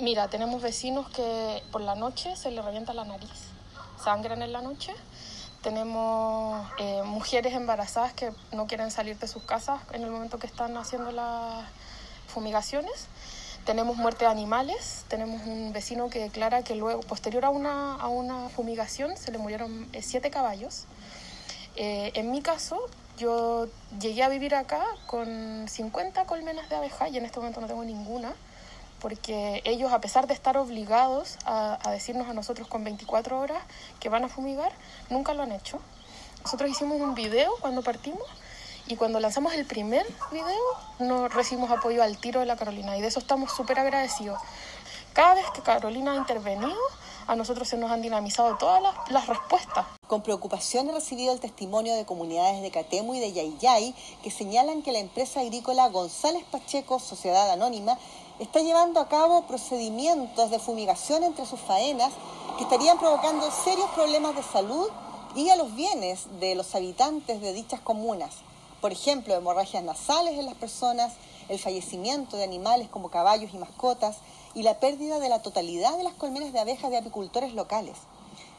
Mira, tenemos vecinos que por la noche se les revienta la nariz, sangran en la noche. Tenemos eh, mujeres embarazadas que no quieren salir de sus casas en el momento que están haciendo las fumigaciones. Tenemos muerte de animales. Tenemos un vecino que declara que luego, posterior a una, a una fumigación, se le murieron eh, siete caballos. Eh, en mi caso, yo llegué a vivir acá con 50 colmenas de abeja y en este momento no tengo ninguna porque ellos, a pesar de estar obligados a, decirnos a nosotros con 24 horas que van a fumigar, nunca lo han hecho. Nosotros hicimos un video cuando partimos y cuando lanzamos el primer video no recibimos apoyo al tiro de la Carolina y de eso estamos súper agradecidos. Cada vez que Carolina ha intervenido, a nosotros se nos han dinamizado todas las, las, respuestas. Con preocupación he recibido el testimonio de comunidades de Catemu y de Yayay que señalan que la empresa agrícola González Pacheco, Sociedad Anónima, está llevando a cabo procedimientos de fumigación entre sus faenas que estarían provocando serios problemas de salud y a los bienes de los habitantes de dichas comunas. Por ejemplo, hemorragias nasales en las personas, el fallecimiento de animales como caballos y mascotas y la pérdida de la totalidad de las colmenas de abejas de apicultores locales.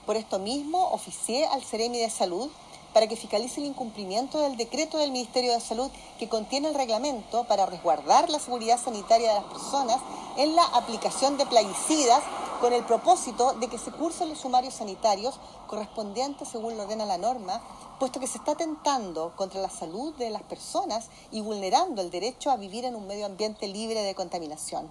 Por esto mismo, oficié al Ceremi de Salud para que fiscalice el incumplimiento del decreto del Ministerio de Salud que contiene el reglamento para resguardar la seguridad sanitaria de las personas en la aplicación de plaguicidas con el propósito de que se cursen los sumarios sanitarios correspondientes según lo ordena la norma, puesto que se está atentando contra la salud de las personas y vulnerando el derecho a vivir en un medio ambiente libre de contaminación.